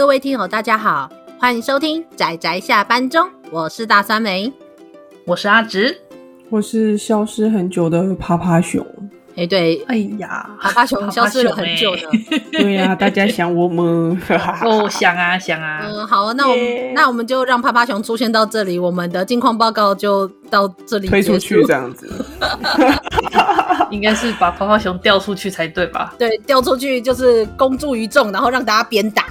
各位听友，大家好，欢迎收听宅宅下班中，我是大酸梅，我是阿直，我是消失很久的趴趴熊。哎，对，哎呀，趴趴熊消失了很久呢。对呀、啊，大家想我吗？哦，想啊，想啊。嗯，好，那我们、yeah. 那我们就让趴趴熊出现到这里，我们的近况报告就到这里推出去，这样子。应该是把趴趴熊调出去才对吧？对，调出去就是公诸于众，然后让大家鞭打，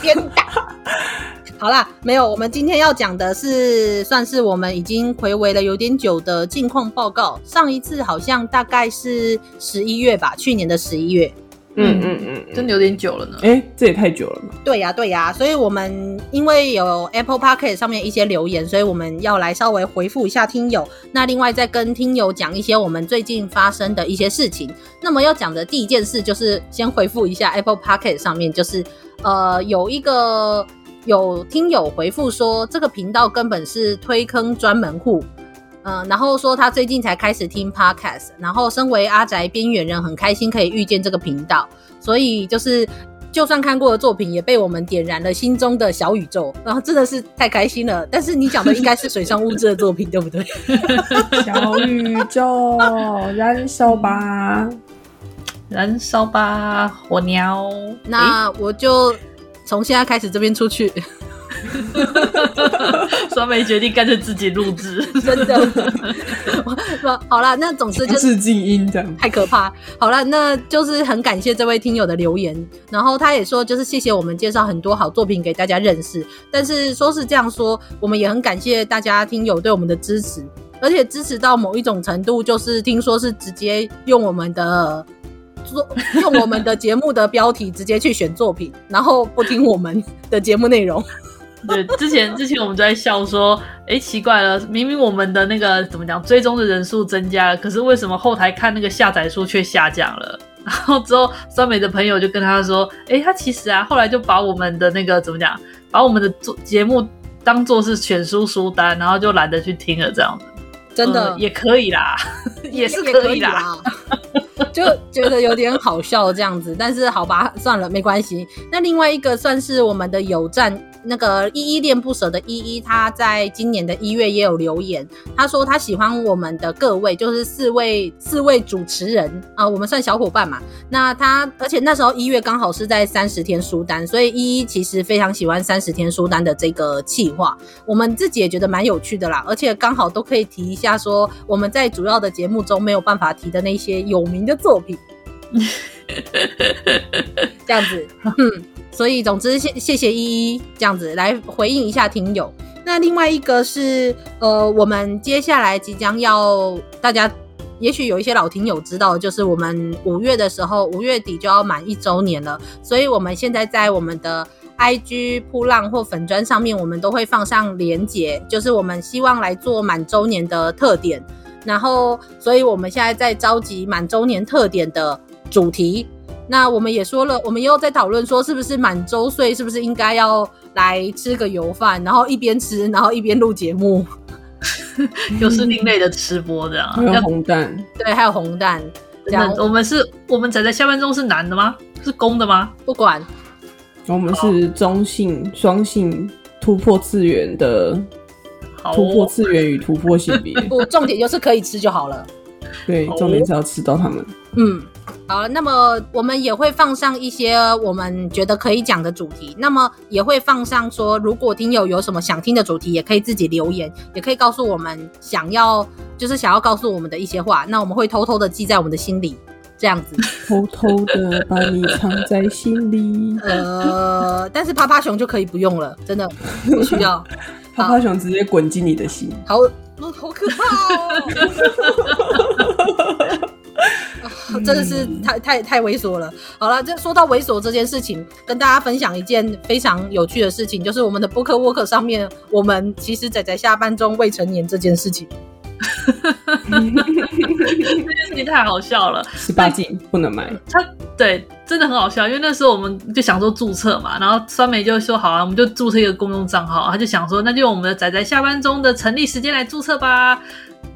鞭打。好啦，没有，我们今天要讲的是，算是我们已经回违了有点久的近况报告。上一次好像大概是十一月吧，去年的十一月。嗯嗯嗯，真的有点久了呢。哎，这也太久了嘛。对呀对呀，所以我们因为有 Apple Podcast 上面一些留言，所以我们要来稍微回复一下听友。那另外再跟听友讲一些我们最近发生的一些事情。那么要讲的第一件事就是先回复一下 Apple Podcast 上面，就是呃有一个。有听友回复说，这个频道根本是推坑专门户，嗯、然后说他最近才开始听 Podcast，然后身为阿宅边缘人，很开心可以遇见这个频道，所以就是就算看过的作品，也被我们点燃了心中的小宇宙，然后真的是太开心了。但是你讲的应该是水上物质的作品，对不对？小宇宙燃烧吧，燃烧吧，火鸟。那我就。从现在开始，这边出去。酸梅决定干脆自己录制，真的。好了，那总之就是静音这样，太可怕。好了，那就是很感谢这位听友的留言，然后他也说，就是谢谢我们介绍很多好作品给大家认识。但是说是这样说，我们也很感谢大家听友对我们的支持，而且支持到某一种程度，就是听说是直接用我们的。用我们的节目的标题直接去选作品，然后不听我们的节目内容。对，之前之前我们就在笑说，哎、欸，奇怪了，明明我们的那个怎么讲，追踪的人数增加了，可是为什么后台看那个下载数却下降了？然后之后酸梅的朋友就跟他说，哎、欸，他其实啊，后来就把我们的那个怎么讲，把我们的做节目当做是选书书单，然后就懒得去听了，这样子。真的、嗯、也可以啦，也是可以啦。就觉得有点好笑这样子，但是好吧，算了，没关系。那另外一个算是我们的友站，那个依依恋不舍的依依，他在今年的一月也有留言，他说他喜欢我们的各位，就是四位四位主持人啊、呃，我们算小伙伴嘛。那他而且那时候一月刚好是在三十天书单，所以依依其实非常喜欢三十天书单的这个企划，我们自己也觉得蛮有趣的啦，而且刚好都可以提一下说我们在主要的节目中没有办法提的那些有名的作品，这样子，所以总之谢谢谢依依这样子来回应一下听友。那另外一个是呃，我们接下来即将要大家也许有一些老听友知道，就是我们五月的时候，五月底就要满一周年了，所以我们现在在我们的 IG 铺浪或粉砖上面，我们都会放上连结，就是我们希望来做满周年的特点。然后，所以我们现在在召集满周年特点的主题。那我们也说了，我们又在讨论说，是不是满周岁，是不是应该要来吃个油饭，然后一边吃，然后一边录节目，又是另类的吃播的、啊。还有红蛋，对，还有红蛋。这样，我们是，我们宅在下半中是男的吗？是公的吗？不管，我们是中性、双性、突破次元的。突破次元与突破性别，不，重点就是可以吃就好了。对，重点是要吃到他们。嗯，好，那么我们也会放上一些我们觉得可以讲的主题，那么也会放上说，如果听友有什么想听的主题，也可以自己留言，也可以告诉我们想要，就是想要告诉我们的一些话，那我们会偷偷的记在我们的心里，这样子，偷偷的把你藏在心里。呃，但是趴趴熊就可以不用了，真的不需要。趴趴熊直接滚进你的心，好，好可怕哦！真的是太太太猥琐了。好了，这说到猥琐这件事情，跟大家分享一件非常有趣的事情，就是我们的 BookWalker 上面，我们其实仔仔下班中未成年这件事情。这件事情太好笑了，十八禁不能买。他对，真的很好笑，因为那时候我们就想说注册嘛，然后酸梅就说好啊，我们就注册一个公用账号，他就想说那就用我们的仔仔下班中的成立时间来注册吧。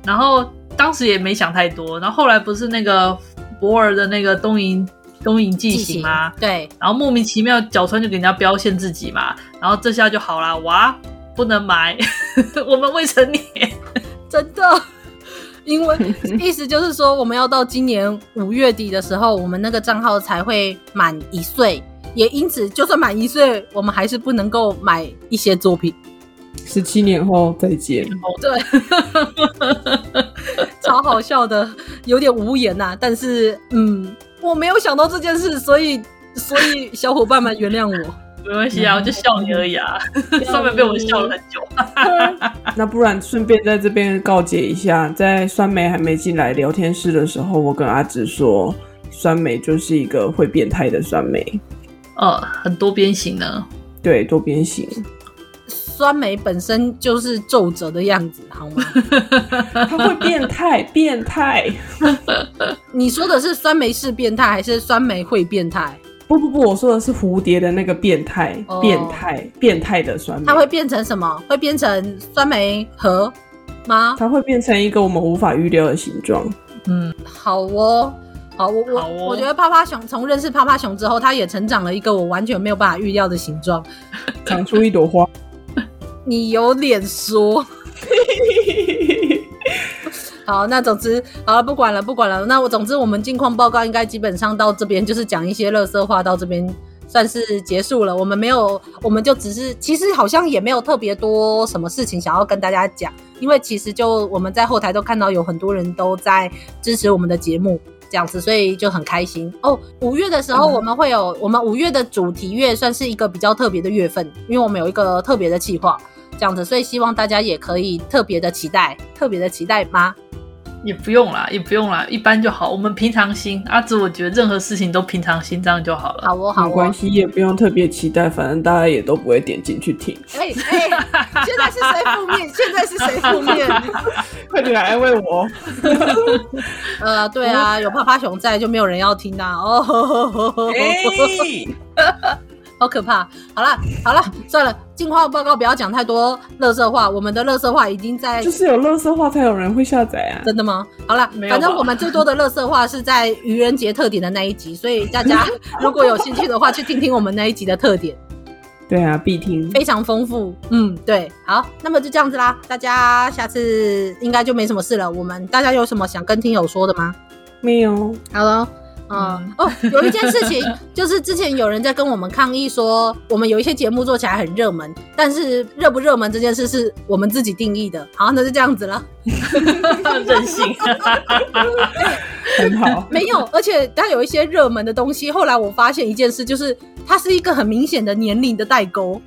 然后当时也没想太多，然后后来不是那个博尔的那个东瀛东瀛剂型吗？对，然后莫名其妙角川就给人家标线自己嘛，然后这下就好啦，哇，不能买，我们未成年，真的，因为 意思就是说我们要到今年五月底的时候，我们那个账号才会满一岁，也因此就算满一岁，我们还是不能够买一些作品。十七年后再见。哦对，超好笑的，有点无言呐、啊。但是，嗯，我没有想到这件事，所以，所以小伙伴们原谅我。没关系啊，我就笑你而已啊。上面被我笑了很久。那不然顺便在这边告诫一下，在酸梅还没进来聊天室的时候，我跟阿直说，酸梅就是一个会变态的酸梅。呃，很多边形呢。对，多边形。酸梅本身就是皱褶的样子，好吗？它会变态，变态。你说的是酸梅是变态，还是酸梅会变态？不不不，我说的是蝴蝶的那个变态，哦、变态，变态的酸梅。它会变成什么？会变成酸梅核吗？它会变成一个我们无法预料的形状。嗯，好哦，好，我我、哦、我觉得趴趴熊从认识趴趴熊之后，它也成长了一个我完全没有办法预料的形状，长出一朵花。你有脸说？好，那总之好了，不管了，不管了。那我总之，我们近况报告应该基本上到这边，就是讲一些垃圾话，到这边算是结束了。我们没有，我们就只是，其实好像也没有特别多什么事情想要跟大家讲，因为其实就我们在后台都看到有很多人都在支持我们的节目。这样子，所以就很开心哦。五月的时候，我们会有、嗯、我们五月的主题月，算是一个比较特别的月份，因为我们有一个特别的计划，这样子，所以希望大家也可以特别的期待，特别的期待吗？也不用啦，也不用啦，一般就好。我们平常心，阿紫，我觉得任何事情都平常心，这样就好了。好哦，好哦，没关系，也不用特别期待，反正大家也都不会点进去听。哎哎，现在是谁负面？现在是谁负面？快点来安慰我。呃，对啊，有趴趴熊在，就没有人要听啊。哦。哎好可怕！好了好了，算了，进化报告不要讲太多乐色话。我们的乐色话已经在，就是有乐色话才有人会下载啊。真的吗？好了，反正我们最多的乐色话是在愚人节特点的那一集，所以大家 如果有兴趣的话，去听听我们那一集的特点。对啊，必听，非常丰富。嗯，对，好，那么就这样子啦，大家下次应该就没什么事了。我们大家有什么想跟听友说的吗？没有。好了。嗯哦，有一件事情，就是之前有人在跟我们抗议说，我们有一些节目做起来很热门，但是热不热门这件事是我们自己定义的。好，那就这样子了。任性，很好。没有，而且它有一些热门的东西，后来我发现一件事，就是它是一个很明显的年龄的代沟。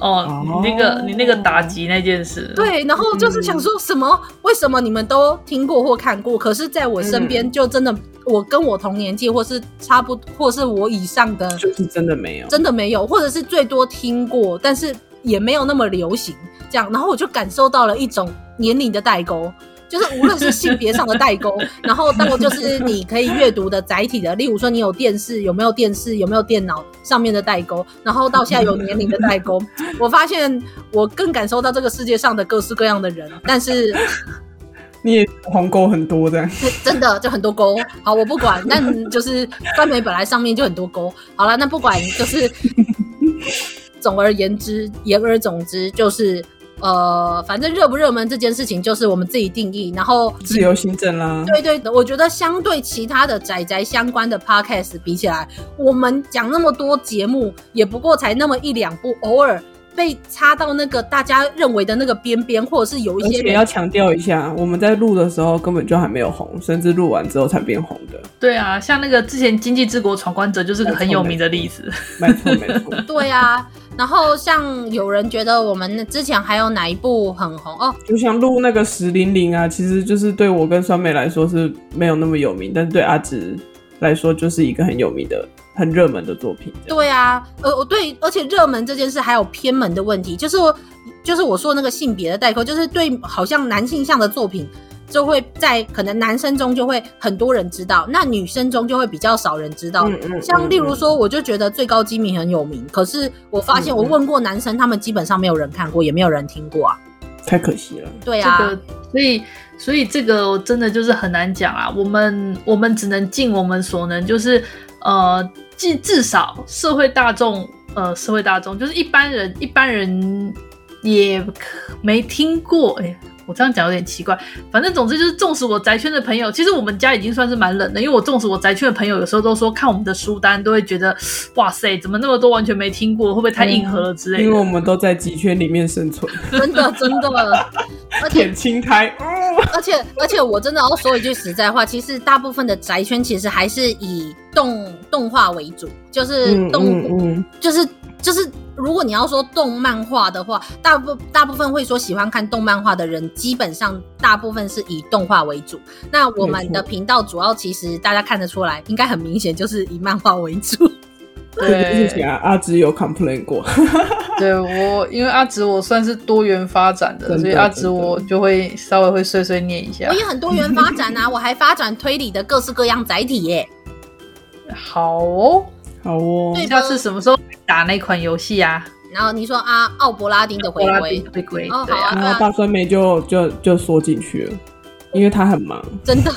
哦，你那个你那个打击那件事，对，然后就是想说什么？嗯、为什么你们都听过或看过，可是在我身边就真的，嗯、我跟我同年纪或是差不多，或是我以上的，就是真的没有，真的没有，或者是最多听过，但是也没有那么流行，这样，然后我就感受到了一种年龄的代沟。就是无论是性别上的代沟，然后到就是你可以阅读的载体的，例如说你有电视，有没有电视，有没有电脑上面的代沟，然后到现在有年龄的代沟，我发现我更感受到这个世界上的各式各样的人，但是 你也鸿沟很多的，真的就很多沟。好，我不管，但就是酸梅本来上面就很多沟。好了，那不管就是，总而言之，言而总之就是。呃，反正热不热门这件事情就是我们自己定义，然后自由行政啦。对对的，我觉得相对其他的宅宅相关的 podcast 比起来，我们讲那么多节目，也不过才那么一两部，偶尔被插到那个大家认为的那个边边，或者是有一些。而且要强调一下，我们在录的时候根本就还没有红，甚至录完之后才变红的。对啊，像那个之前《经济之国闯关者》就是个很有名的例子。没错没错。对啊。然后像有人觉得我们之前还有哪一部很红哦？就像录那个十零零啊，其实就是对我跟酸梅来说是没有那么有名，但是对阿直来说就是一个很有名的、很热门的作品。对啊，呃，对，而且热门这件事还有偏门的问题，就是就是我说那个性别的代沟，就是对好像男性向的作品。就会在可能男生中就会很多人知道，那女生中就会比较少人知道。嗯嗯、像例如说，我就觉得最高机密很有名，可是我发现我问过男生，他们基本上没有人看过，也没有人听过啊。太可惜了。对啊，这个、所以所以这个真的就是很难讲啊。我们我们只能尽我们所能，就是呃，至至少社会大众，呃，社会大众就是一般人，一般人也没听过，哎。我这样讲有点奇怪，反正总之就是，纵使我宅圈的朋友，其实我们家已经算是蛮冷的，因为我纵使我宅圈的朋友有时候都说看我们的书单都会觉得，哇塞，怎么那么多完全没听过，会不会太硬核了之类的？因为我们都在极圈里面生存，真的真的，而且青苔，而且而且我真的要说一句实在话，其实大部分的宅圈其实还是以动动画为主，就是动，嗯嗯嗯、就是就是。如果你要说动漫画的话，大部大部分会说喜欢看动漫画的人，基本上大部分是以动画为主。那我们的频道主要其实大家看得出来，应该很明显就是以漫画为主。对，阿直有 complain 过。对我，因为阿直我算是多元发展的，所以阿直我就会稍微会碎碎念一下。我也很多元发展啊，我还发展推理的各式各样载体耶。好哦。好哦，下次什么时候打那款游戏啊？然后你说啊，奥伯拉丁的回归，回归，哦，好啊，然后大酸梅就就就缩进去了，因为他很忙，真的，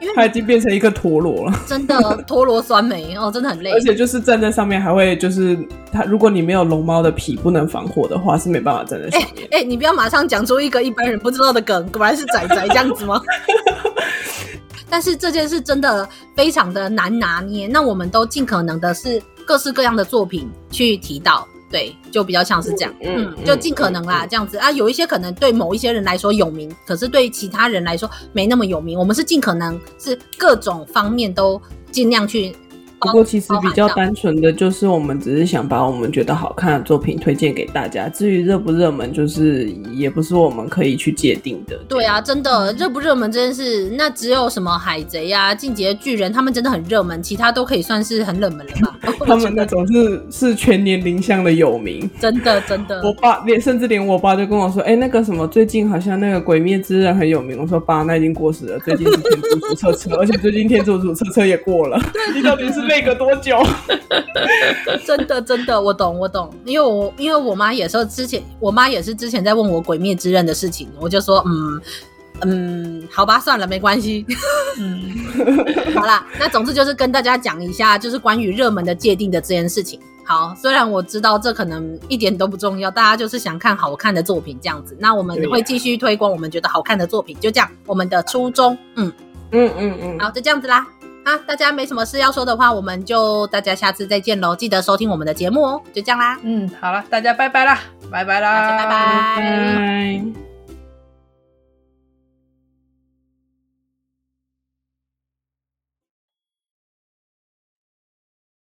因为他已经变成一个陀螺了，真的陀螺酸梅哦，真的很累，而且就是站在上面还会就是他，如果你没有龙猫的皮不能防火的话，是没办法站在上面。哎、欸欸，你不要马上讲出一个一般人不知道的梗，果然是仔仔这样子吗？但是这件事真的非常的难拿捏，那我们都尽可能的是各式各样的作品去提到，对，就比较像是这样，嗯，嗯，就尽可能啦，这样子啊，有一些可能对某一些人来说有名，可是对其他人来说没那么有名，我们是尽可能是各种方面都尽量去。不过其实比较单纯的就是，我们只是想把我们觉得好看的作品推荐给大家。至于热不热门，就是也不是我们可以去界定的。对啊，真的热不热门这件事，那只有什么海贼呀、啊、进击的巨人，他们真的很热门，其他都可以算是很冷门了吧？他们那种是是全年龄向的有名，真的真的。我爸连甚至连我爸就跟我说：“哎、欸，那个什么，最近好像那个鬼灭之刃很有名。”我说：“爸，那已经过时了，最近是天竺鼠车车，而且最近天竺鼠车车也过了。你到底是？”那个多久？真的真的，我懂我懂，因为我因为我妈也说之前，我妈也是之前在问我《鬼灭之刃》的事情，我就说嗯嗯，好吧，算了，没关系。嗯，好啦，那总之就是跟大家讲一下，就是关于热门的界定的这件事情。好，虽然我知道这可能一点都不重要，大家就是想看好看的作品这样子，那我们会继续推广我们觉得好看的作品，就这样，我们的初衷，嗯嗯嗯嗯，好，就这样子啦。啊，大家没什么事要说的话，我们就大家下次再见喽！记得收听我们的节目哦，就这样啦。嗯，好了，大家拜拜啦，拜拜啦，大家拜拜。拜拜。